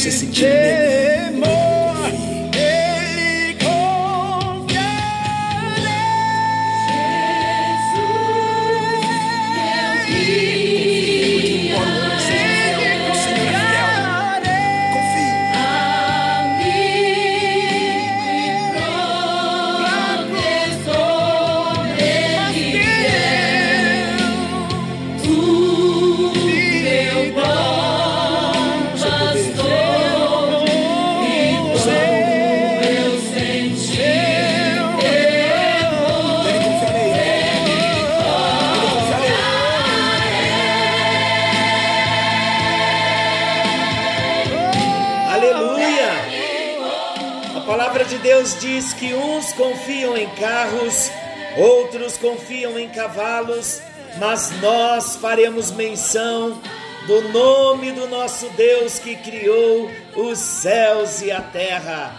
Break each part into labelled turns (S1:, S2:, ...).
S1: você sentir medo,
S2: Deus diz que uns confiam em carros, outros confiam em cavalos, mas nós faremos menção do nome do nosso Deus que criou os céus e a terra.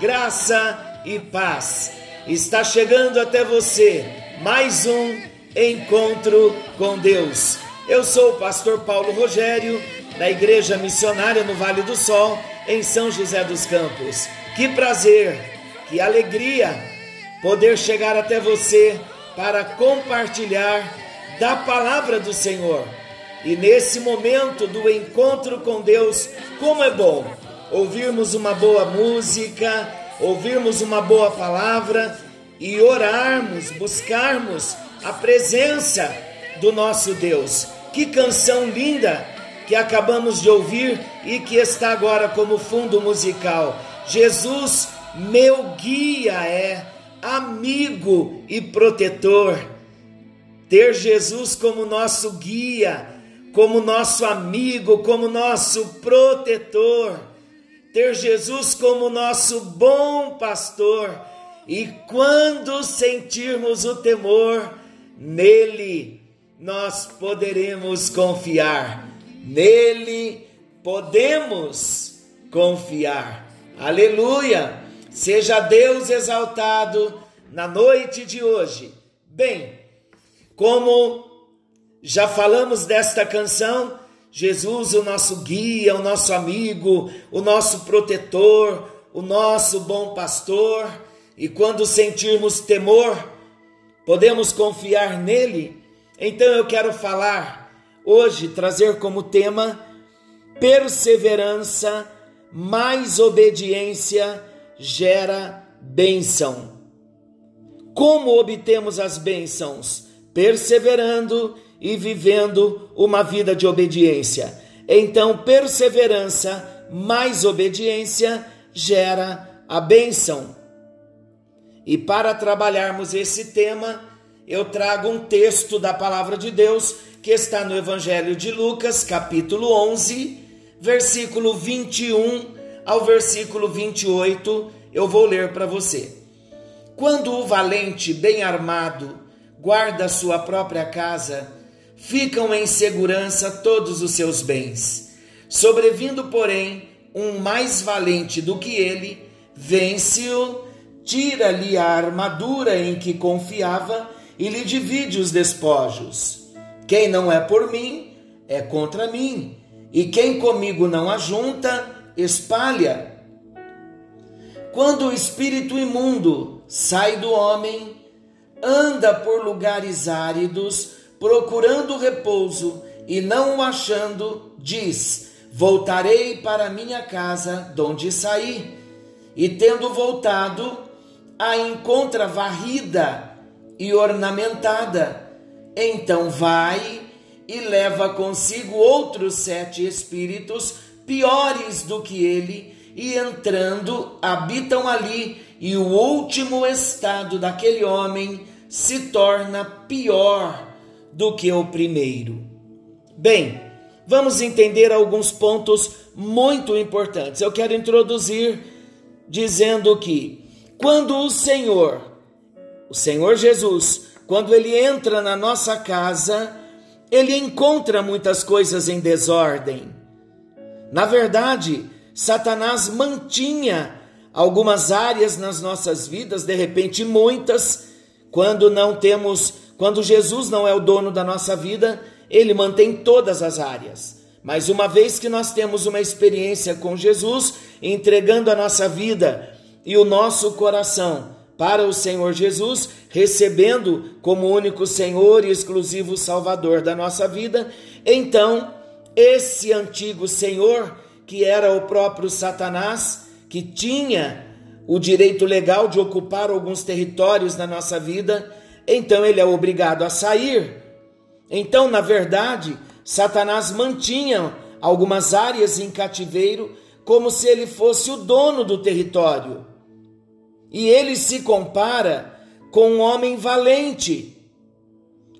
S2: Graça e paz. Está chegando até você mais um encontro com Deus. Eu sou o pastor Paulo Rogério, da Igreja Missionária no Vale do Sol, em São José dos Campos. Que prazer, que alegria poder chegar até você para compartilhar da palavra do Senhor. E nesse momento do encontro com Deus, como é bom ouvirmos uma boa música, ouvirmos uma boa palavra e orarmos, buscarmos a presença do nosso Deus. Que canção linda que acabamos de ouvir e que está agora como fundo musical. Jesus, meu guia é, amigo e protetor. Ter Jesus como nosso guia, como nosso amigo, como nosso protetor. Ter Jesus como nosso bom pastor. E quando sentirmos o temor, nele nós poderemos confiar. Nele podemos confiar. Aleluia! Seja Deus exaltado na noite de hoje. Bem, como já falamos desta canção, Jesus, o nosso guia, o nosso amigo, o nosso protetor, o nosso bom pastor, e quando sentirmos temor, podemos confiar nele. Então eu quero falar hoje, trazer como tema perseverança mais obediência gera bênção. Como obtemos as bênçãos? Perseverando e vivendo uma vida de obediência. Então, perseverança mais obediência gera a bênção. E para trabalharmos esse tema, eu trago um texto da palavra de Deus que está no Evangelho de Lucas, capítulo 11, versículo 21 ao versículo 28, eu vou ler para você. Quando o valente bem armado guarda sua própria casa, ficam em segurança todos os seus bens. Sobrevindo, porém, um mais valente do que ele, vence-o, tira-lhe a armadura em que confiava e lhe divide os despojos. Quem não é por mim, é contra mim e quem comigo não ajunta, espalha. Quando o espírito imundo sai do homem, anda por lugares áridos, procurando repouso, e não o achando, diz: Voltarei para minha casa, donde saí. E tendo voltado, a encontra varrida e ornamentada. Então vai e leva consigo outros sete espíritos piores do que ele, e entrando habitam ali, e o último estado daquele homem se torna pior do que o primeiro. Bem, vamos entender alguns pontos muito importantes. Eu quero introduzir dizendo que quando o Senhor, o Senhor Jesus, quando ele entra na nossa casa, ele encontra muitas coisas em desordem. Na verdade, Satanás mantinha algumas áreas nas nossas vidas, de repente muitas, quando não temos, quando Jesus não é o dono da nossa vida, ele mantém todas as áreas. Mas uma vez que nós temos uma experiência com Jesus, entregando a nossa vida e o nosso coração para o Senhor Jesus, recebendo como único Senhor e exclusivo Salvador da nossa vida, então esse antigo Senhor, que era o próprio Satanás, que tinha o direito legal de ocupar alguns territórios na nossa vida, então ele é obrigado a sair. Então, na verdade, Satanás mantinha algumas áreas em cativeiro como se ele fosse o dono do território. E ele se compara com um homem valente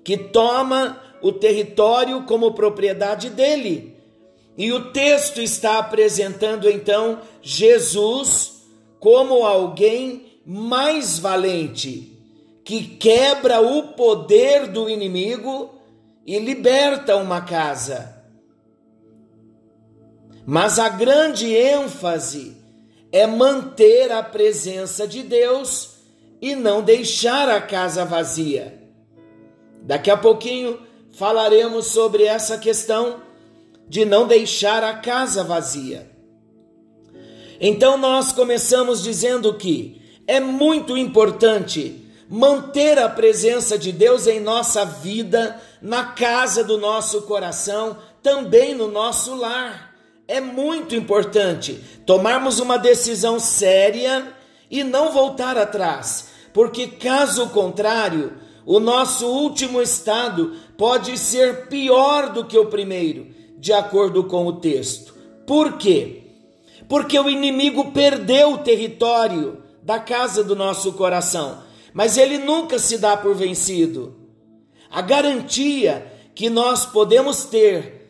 S2: que toma o território como propriedade dele. E o texto está apresentando então Jesus como alguém mais valente, que quebra o poder do inimigo e liberta uma casa. Mas a grande ênfase é manter a presença de Deus e não deixar a casa vazia. Daqui a pouquinho falaremos sobre essa questão de não deixar a casa vazia. Então nós começamos dizendo que é muito importante manter a presença de Deus em nossa vida, na casa do nosso coração, também no nosso lar é muito importante tomarmos uma decisão séria e não voltar atrás, porque caso contrário, o nosso último estado pode ser pior do que o primeiro, de acordo com o texto. Por quê? Porque o inimigo perdeu o território da casa do nosso coração, mas ele nunca se dá por vencido. A garantia que nós podemos ter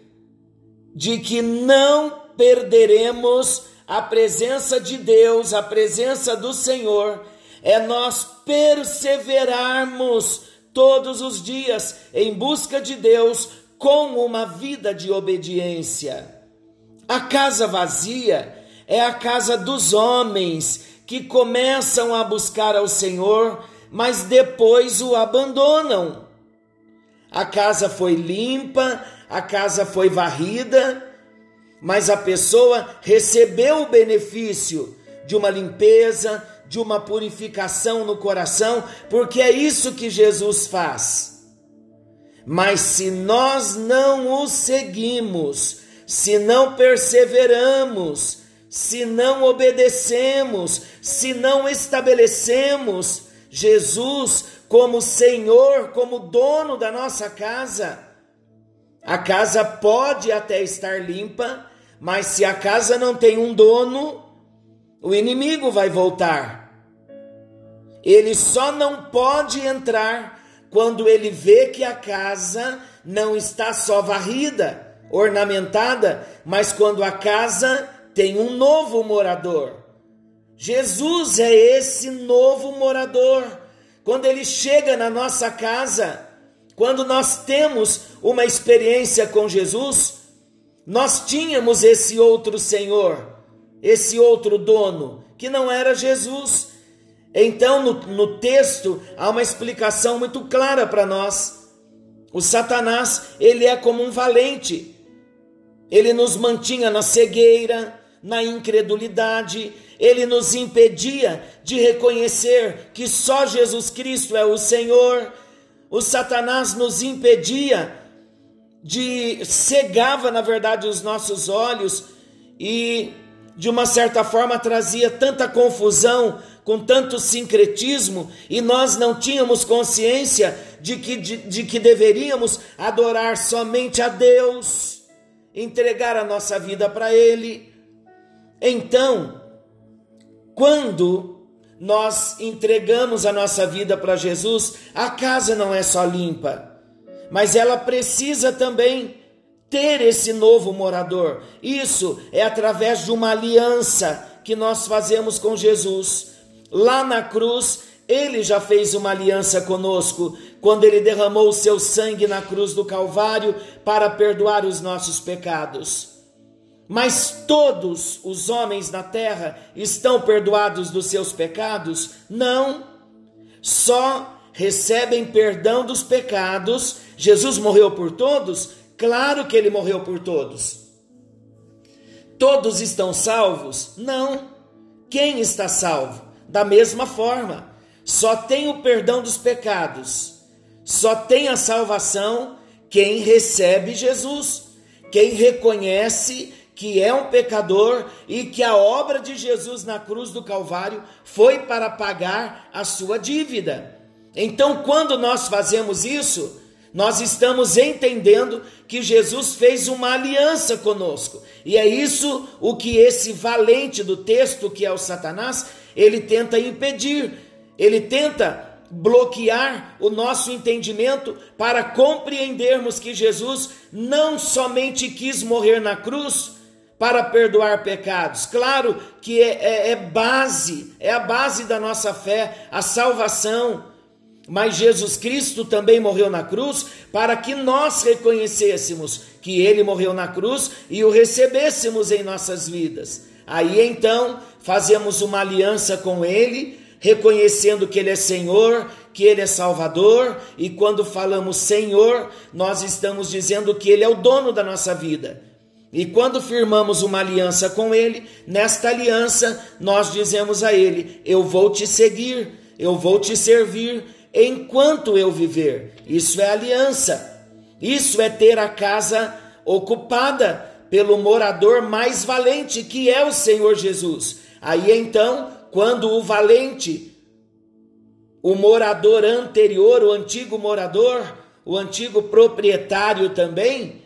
S2: de que não perderemos a presença de Deus, a presença do Senhor, é nós perseverarmos todos os dias em busca de Deus com uma vida de obediência. A casa vazia é a casa dos homens que começam a buscar ao Senhor, mas depois o abandonam. A casa foi limpa, a casa foi varrida, mas a pessoa recebeu o benefício de uma limpeza, de uma purificação no coração, porque é isso que Jesus faz. Mas se nós não o seguimos, se não perseveramos, se não obedecemos, se não estabelecemos Jesus como Senhor, como dono da nossa casa, a casa pode até estar limpa, mas se a casa não tem um dono, o inimigo vai voltar. Ele só não pode entrar quando ele vê que a casa não está só varrida, ornamentada, mas quando a casa tem um novo morador. Jesus é esse novo morador. Quando ele chega na nossa casa, quando nós temos uma experiência com Jesus, nós tínhamos esse outro Senhor, esse outro dono, que não era Jesus. Então, no, no texto, há uma explicação muito clara para nós. O Satanás, ele é como um valente. Ele nos mantinha na cegueira, na incredulidade, ele nos impedia de reconhecer que só Jesus Cristo é o Senhor o Satanás nos impedia de cegava, na verdade, os nossos olhos e de uma certa forma trazia tanta confusão, com tanto sincretismo, e nós não tínhamos consciência de que, de, de que deveríamos adorar somente a Deus, entregar a nossa vida para Ele. Então, quando nós entregamos a nossa vida para Jesus, a casa não é só limpa, mas ela precisa também ter esse novo morador. Isso é através de uma aliança que nós fazemos com Jesus. Lá na cruz, ele já fez uma aliança conosco quando ele derramou o seu sangue na cruz do Calvário para perdoar os nossos pecados. Mas todos os homens na terra estão perdoados dos seus pecados? Não. Só recebem perdão dos pecados. Jesus morreu por todos? Claro que ele morreu por todos. Todos estão salvos? Não. Quem está salvo? Da mesma forma, só tem o perdão dos pecados, só tem a salvação quem recebe Jesus, quem reconhece que é um pecador e que a obra de Jesus na cruz do Calvário foi para pagar a sua dívida. Então, quando nós fazemos isso, nós estamos entendendo que Jesus fez uma aliança conosco. E é isso o que esse valente do texto, que é o Satanás, ele tenta impedir. Ele tenta bloquear o nosso entendimento para compreendermos que Jesus não somente quis morrer na cruz para perdoar pecados. Claro que é, é, é base, é a base da nossa fé, a salvação mas Jesus Cristo também morreu na cruz para que nós reconhecêssemos que ele morreu na cruz e o recebêssemos em nossas vidas. Aí então fazemos uma aliança com ele, reconhecendo que ele é Senhor, que ele é Salvador, e quando falamos Senhor, nós estamos dizendo que ele é o dono da nossa vida. E quando firmamos uma aliança com ele, nesta aliança nós dizemos a ele: Eu vou te seguir, eu vou te servir, enquanto eu viver. Isso é aliança. Isso é ter a casa ocupada pelo morador mais valente, que é o Senhor Jesus. Aí então, quando o valente, o morador anterior, o antigo morador, o antigo proprietário também,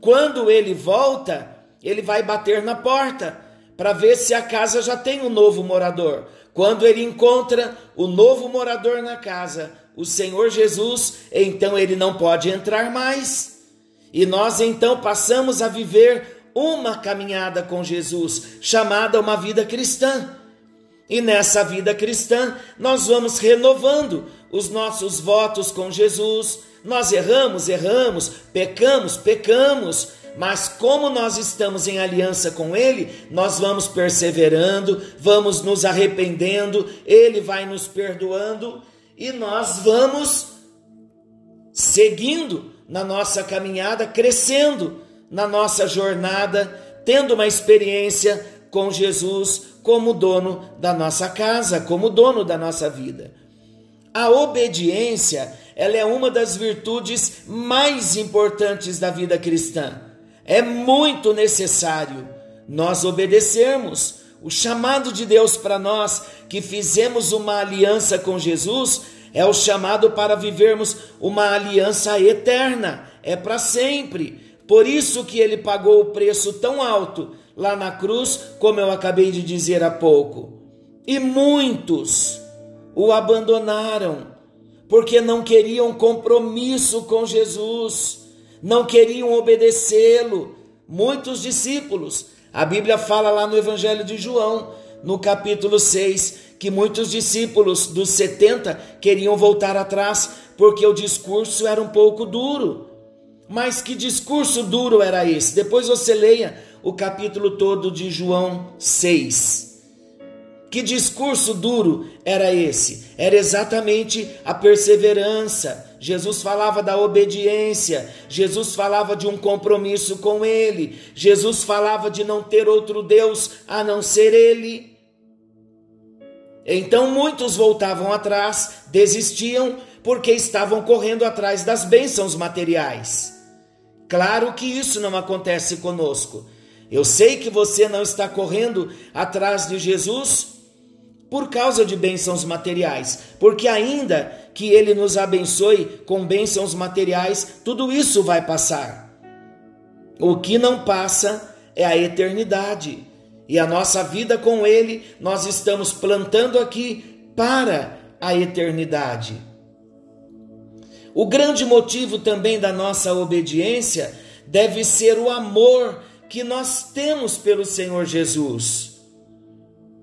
S2: quando ele volta, ele vai bater na porta para ver se a casa já tem um novo morador. Quando ele encontra o novo morador na casa, o Senhor Jesus, então ele não pode entrar mais. E nós então passamos a viver uma caminhada com Jesus, chamada uma vida cristã. E nessa vida cristã, nós vamos renovando os nossos votos com Jesus. Nós erramos, erramos, pecamos, pecamos, mas como nós estamos em aliança com Ele, nós vamos perseverando, vamos nos arrependendo, Ele vai nos perdoando e nós vamos seguindo na nossa caminhada, crescendo na nossa jornada, tendo uma experiência com Jesus como dono da nossa casa, como dono da nossa vida. A obediência, ela é uma das virtudes mais importantes da vida cristã. É muito necessário nós obedecermos o chamado de Deus para nós que fizemos uma aliança com Jesus é o chamado para vivermos uma aliança eterna, é para sempre. Por isso que ele pagou o preço tão alto lá na cruz, como eu acabei de dizer há pouco. E muitos o abandonaram porque não queriam compromisso com Jesus não queriam obedecê-lo. Muitos discípulos. A Bíblia fala lá no Evangelho de João, no capítulo 6, que muitos discípulos dos 70 queriam voltar atrás porque o discurso era um pouco duro. Mas que discurso duro era esse? Depois você leia o capítulo todo de João 6. Que discurso duro era esse? Era exatamente a perseverança. Jesus falava da obediência, Jesus falava de um compromisso com Ele, Jesus falava de não ter outro Deus a não ser Ele. Então muitos voltavam atrás, desistiam, porque estavam correndo atrás das bênçãos materiais. Claro que isso não acontece conosco. Eu sei que você não está correndo atrás de Jesus por causa de bênçãos materiais, porque ainda que ele nos abençoe com bênçãos materiais, tudo isso vai passar. O que não passa é a eternidade. E a nossa vida com ele, nós estamos plantando aqui para a eternidade. O grande motivo também da nossa obediência deve ser o amor que nós temos pelo Senhor Jesus.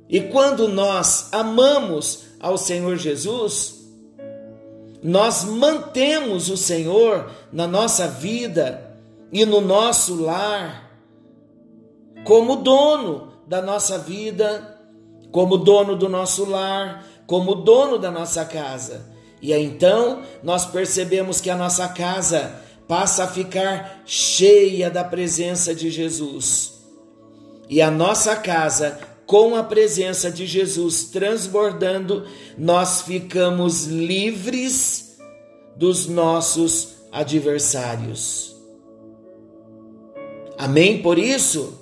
S2: E quando nós amamos ao Senhor Jesus, nós mantemos o Senhor na nossa vida e no nosso lar como dono da nossa vida, como dono do nosso lar, como dono da nossa casa. E aí, então nós percebemos que a nossa casa passa a ficar cheia da presença de Jesus. e a nossa casa com a presença de Jesus transbordando, nós ficamos livres dos nossos adversários. Amém? Por isso,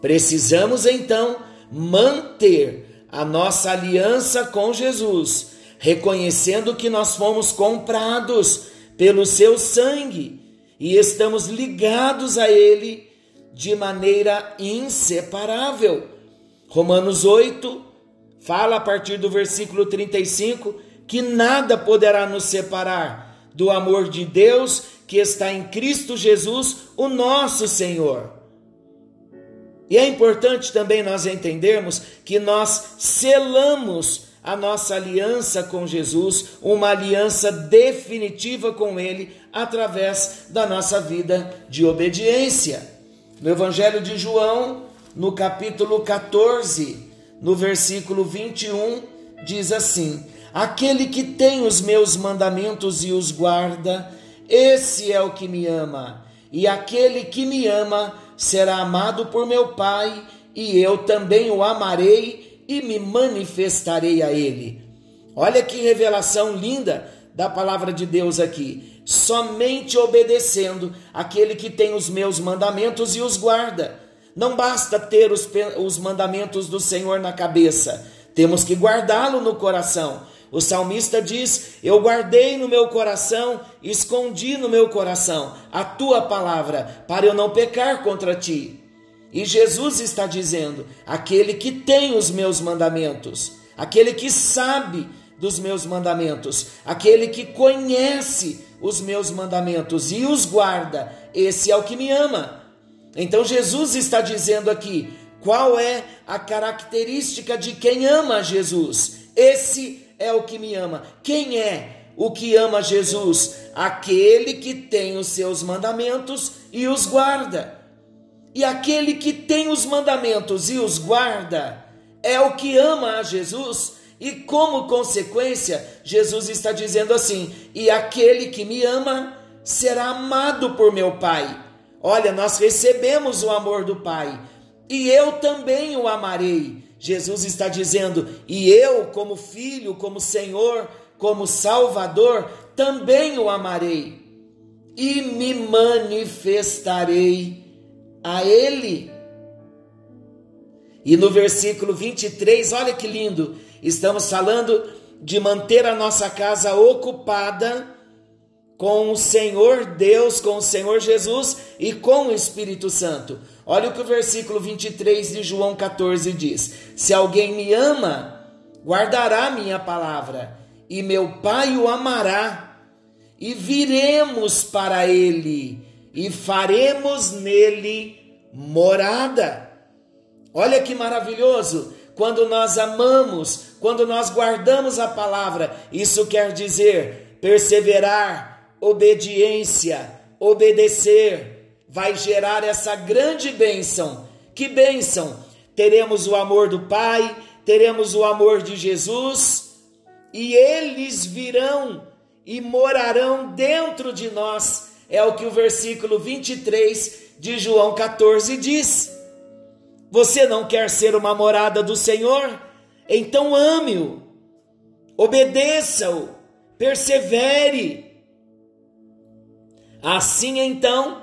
S2: precisamos então manter a nossa aliança com Jesus, reconhecendo que nós fomos comprados pelo seu sangue e estamos ligados a Ele de maneira inseparável. Romanos 8 fala a partir do versículo 35 que nada poderá nos separar do amor de Deus que está em Cristo Jesus, o nosso Senhor. E é importante também nós entendermos que nós selamos a nossa aliança com Jesus, uma aliança definitiva com Ele, através da nossa vida de obediência. No Evangelho de João, no capítulo 14, no versículo 21, diz assim: Aquele que tem os meus mandamentos e os guarda, esse é o que me ama. E aquele que me ama será amado por meu Pai, e eu também o amarei e me manifestarei a ele. Olha que revelação linda da palavra de Deus aqui. Somente obedecendo aquele que tem os meus mandamentos e os guarda. Não basta ter os, os mandamentos do Senhor na cabeça, temos que guardá-lo no coração. O salmista diz: Eu guardei no meu coração, escondi no meu coração a tua palavra, para eu não pecar contra ti. E Jesus está dizendo: aquele que tem os meus mandamentos, aquele que sabe dos meus mandamentos, aquele que conhece os meus mandamentos e os guarda, esse é o que me ama. Então Jesus está dizendo aqui qual é a característica de quem ama Jesus. Esse é o que me ama. Quem é o que ama Jesus? Aquele que tem os seus mandamentos e os guarda. E aquele que tem os mandamentos e os guarda é o que ama a Jesus. E como consequência, Jesus está dizendo assim: e aquele que me ama será amado por meu Pai. Olha, nós recebemos o amor do Pai e eu também o amarei. Jesus está dizendo, e eu, como filho, como Senhor, como Salvador, também o amarei e me manifestarei a Ele. E no versículo 23, olha que lindo, estamos falando de manter a nossa casa ocupada com o Senhor Deus, com o Senhor Jesus e com o Espírito Santo. Olha o que o versículo 23 de João 14 diz: Se alguém me ama, guardará minha palavra, e meu Pai o amará, e viremos para ele, e faremos nele morada. Olha que maravilhoso! Quando nós amamos, quando nós guardamos a palavra, isso quer dizer perseverar, obediência, obedecer, vai gerar essa grande bênção. Que bênção! Teremos o amor do Pai, teremos o amor de Jesus, e eles virão e morarão dentro de nós. É o que o versículo 23 de João 14 diz. Você não quer ser uma morada do Senhor? Então ame-o, obedeça-o, persevere Assim então,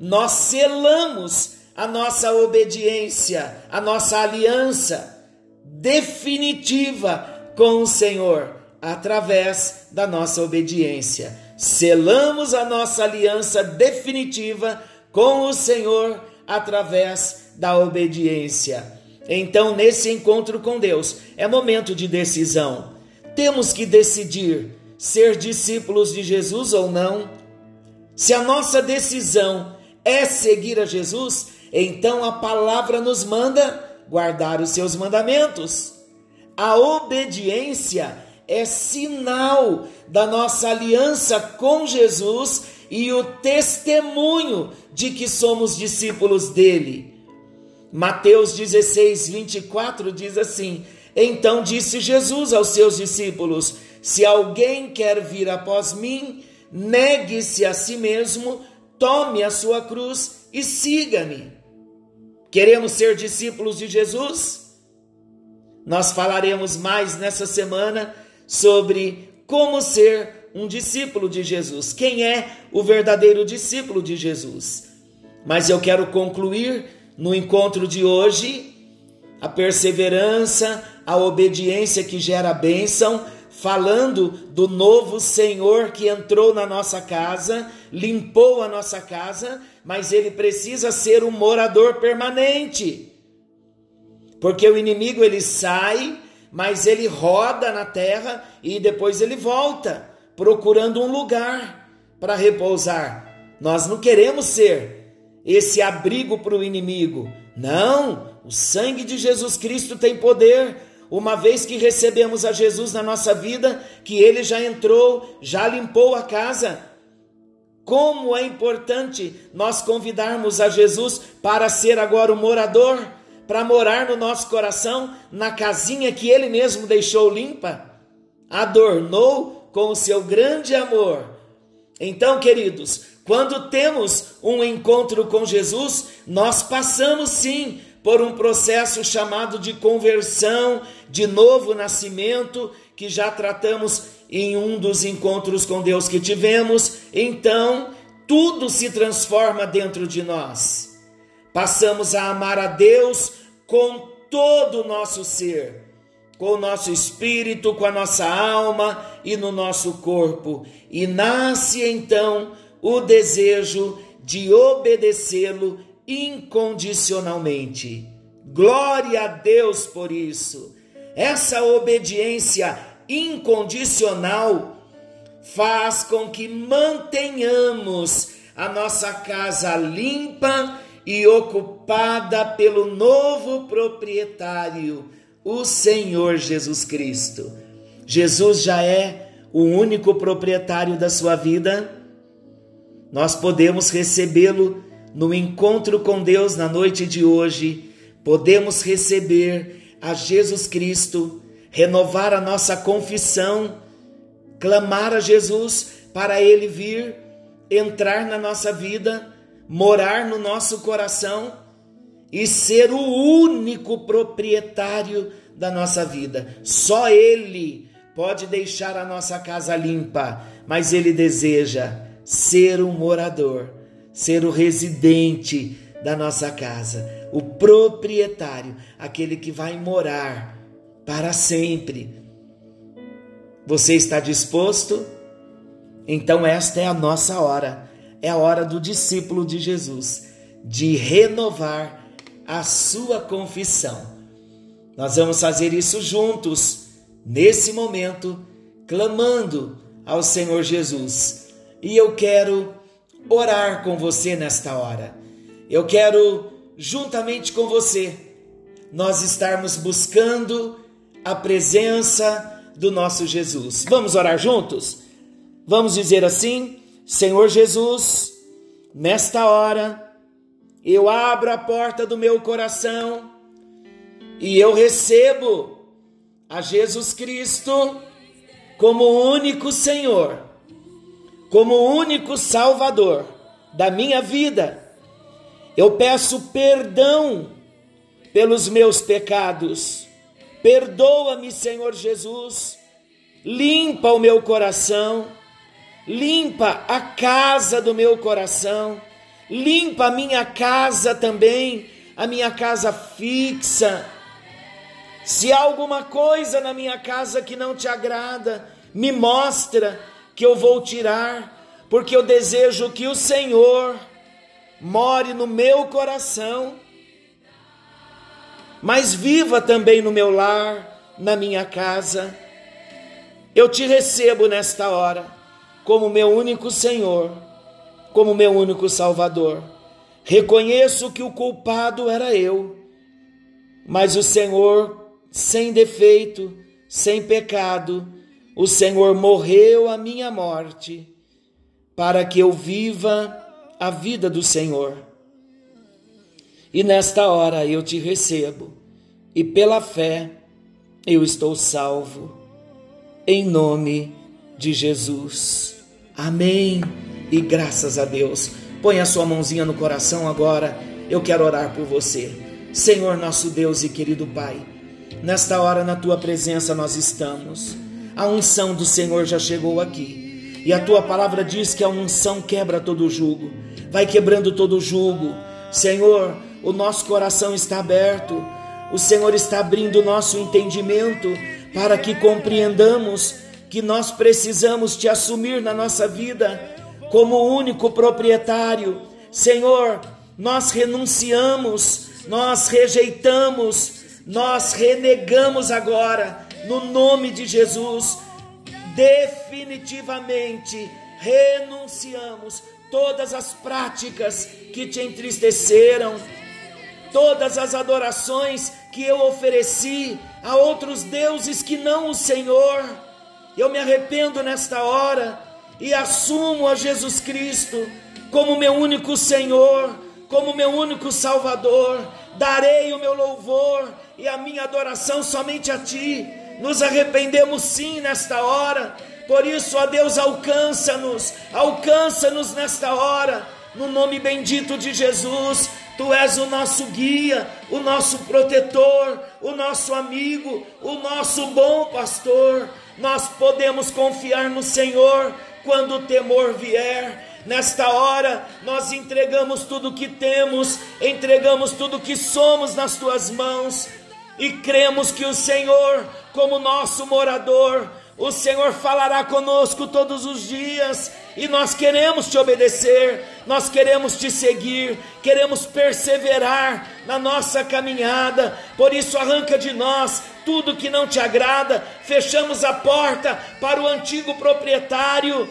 S2: nós selamos a nossa obediência, a nossa aliança definitiva com o Senhor através da nossa obediência. Selamos a nossa aliança definitiva com o Senhor através da obediência. Então, nesse encontro com Deus, é momento de decisão. Temos que decidir ser discípulos de Jesus ou não se a nossa decisão é seguir a Jesus, então a palavra nos manda guardar os seus mandamentos. A obediência é sinal da nossa aliança com Jesus e o testemunho de que somos discípulos dele. Mateus 16, 24 diz assim: Então disse Jesus aos seus discípulos: Se alguém quer vir após mim, negue-se a si mesmo, tome a sua cruz e siga-me. Queremos ser discípulos de Jesus? Nós falaremos mais nessa semana sobre como ser um discípulo de Jesus. Quem é o verdadeiro discípulo de Jesus? Mas eu quero concluir no encontro de hoje a perseverança, a obediência que gera bênção, falando do novo Senhor que entrou na nossa casa, limpou a nossa casa, mas ele precisa ser um morador permanente. Porque o inimigo ele sai, mas ele roda na terra e depois ele volta, procurando um lugar para repousar. Nós não queremos ser esse abrigo para o inimigo. Não, o sangue de Jesus Cristo tem poder. Uma vez que recebemos a Jesus na nossa vida, que ele já entrou, já limpou a casa. Como é importante nós convidarmos a Jesus para ser agora o morador, para morar no nosso coração, na casinha que ele mesmo deixou limpa, adornou com o seu grande amor. Então, queridos, quando temos um encontro com Jesus, nós passamos sim por um processo chamado de conversão, de novo nascimento, que já tratamos em um dos encontros com Deus que tivemos. Então, tudo se transforma dentro de nós. Passamos a amar a Deus com todo o nosso ser, com o nosso espírito, com a nossa alma e no nosso corpo. E nasce então o desejo de obedecê-lo incondicionalmente. Glória a Deus por isso. Essa obediência incondicional faz com que mantenhamos a nossa casa limpa e ocupada pelo novo proprietário, o Senhor Jesus Cristo. Jesus já é o único proprietário da sua vida nós podemos recebê-lo no encontro com Deus na noite de hoje, podemos receber a Jesus Cristo, renovar a nossa confissão, clamar a Jesus para ele vir, entrar na nossa vida, morar no nosso coração e ser o único proprietário da nossa vida. Só ele pode deixar a nossa casa limpa, mas ele deseja ser um morador, ser o residente da nossa casa, o proprietário, aquele que vai morar para sempre. Você está disposto? Então, esta é a nossa hora, é a hora do discípulo de Jesus, de renovar a sua confissão. Nós vamos fazer isso juntos, nesse momento, clamando ao Senhor Jesus e eu quero orar com você nesta hora. Eu quero, juntamente com você, nós estarmos buscando a presença do nosso Jesus. Vamos orar juntos? Vamos dizer assim: Senhor Jesus, nesta hora, eu abro a porta do meu coração e eu recebo a Jesus Cristo como único Senhor como único Salvador da minha vida. Eu peço perdão pelos meus pecados. Perdoa-me, Senhor Jesus. Limpa o meu coração. Limpa a casa do meu coração. Limpa a minha casa também, a minha casa fixa. Se há alguma coisa na minha casa que não te agrada, me mostra que eu vou tirar, porque eu desejo que o Senhor more no meu coração, mas viva também no meu lar, na minha casa. Eu te recebo nesta hora como meu único Senhor, como meu único Salvador. Reconheço que o culpado era eu, mas o Senhor, sem defeito, sem pecado, o Senhor morreu a minha morte para que eu viva a vida do Senhor. E nesta hora eu te recebo, e pela fé eu estou salvo, em nome de Jesus. Amém. E graças a Deus. Põe a sua mãozinha no coração agora eu quero orar por você. Senhor, nosso Deus e querido Pai, nesta hora na tua presença nós estamos. A unção do Senhor já chegou aqui. E a tua palavra diz que a unção quebra todo jugo, vai quebrando todo jugo. Senhor, o nosso coração está aberto, o Senhor está abrindo o nosso entendimento para que compreendamos que nós precisamos te assumir na nossa vida como único proprietário. Senhor, nós renunciamos, nós rejeitamos, nós renegamos agora, no nome de Jesus, definitivamente renunciamos todas as práticas que te entristeceram, todas as adorações que eu ofereci a outros deuses que não o Senhor. Eu me arrependo nesta hora e assumo a Jesus Cristo como meu único Senhor, como meu único Salvador. Darei o meu louvor e a minha adoração somente a Ti. Nos arrependemos sim nesta hora. Por isso, ó Deus, alcança-nos, alcança-nos nesta hora, no nome bendito de Jesus. Tu és o nosso guia, o nosso protetor, o nosso amigo, o nosso bom pastor. Nós podemos confiar no Senhor quando o temor vier. Nesta hora, nós entregamos tudo que temos, entregamos tudo que somos nas tuas mãos e cremos que o Senhor, como nosso morador, o Senhor falará conosco todos os dias. E nós queremos te obedecer, nós queremos te seguir, queremos perseverar na nossa caminhada. Por isso, arranca de nós tudo que não te agrada, fechamos a porta para o antigo proprietário.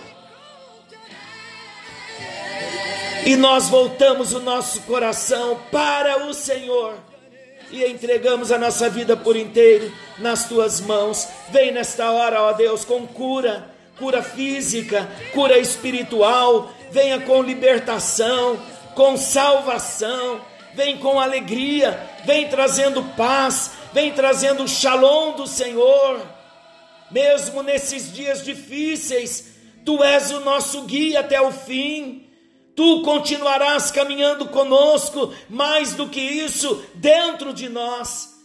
S2: E nós voltamos o nosso coração para o Senhor e entregamos a nossa vida por inteiro nas tuas mãos. Vem nesta hora, ó Deus, com cura, cura física, cura espiritual, venha com libertação, com salvação, vem com alegria, vem trazendo paz, vem trazendo o shalom do Senhor. Mesmo nesses dias difíceis, tu és o nosso guia até o fim tu continuarás caminhando conosco, mais do que isso, dentro de nós.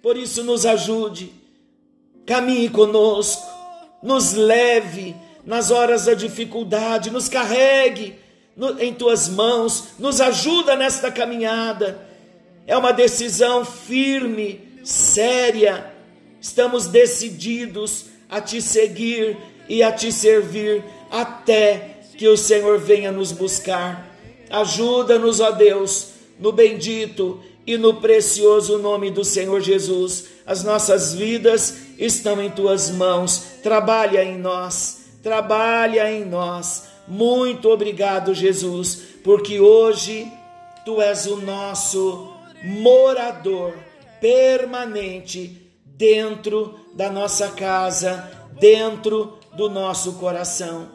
S2: Por isso, nos ajude, caminhe conosco, nos leve nas horas da dificuldade, nos carregue em tuas mãos, nos ajuda nesta caminhada. É uma decisão firme, séria. Estamos decididos a te seguir e a te servir até que o Senhor venha nos buscar. Ajuda-nos, ó Deus, no bendito e no precioso nome do Senhor Jesus. As nossas vidas estão em tuas mãos. Trabalha em nós, trabalha em nós. Muito obrigado, Jesus, porque hoje tu és o nosso morador permanente dentro da nossa casa, dentro do nosso coração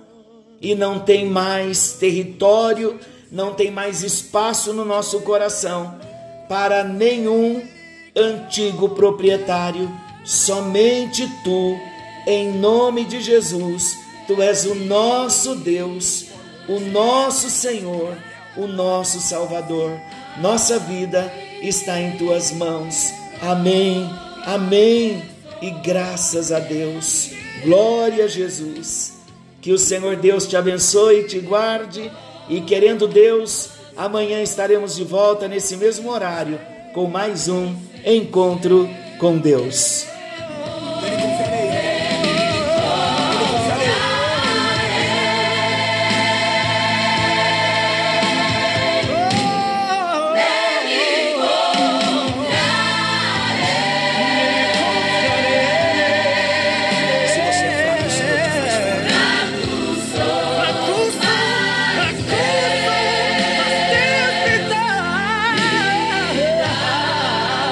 S2: e não tem mais território, não tem mais espaço no nosso coração para nenhum antigo proprietário, somente tu, em nome de Jesus, tu és o nosso Deus, o nosso Senhor, o nosso Salvador. Nossa vida está em tuas mãos. Amém. Amém. E graças a Deus. Glória a Jesus. Que o Senhor Deus te abençoe, te guarde e querendo Deus, amanhã estaremos de volta nesse mesmo horário com mais um encontro com Deus.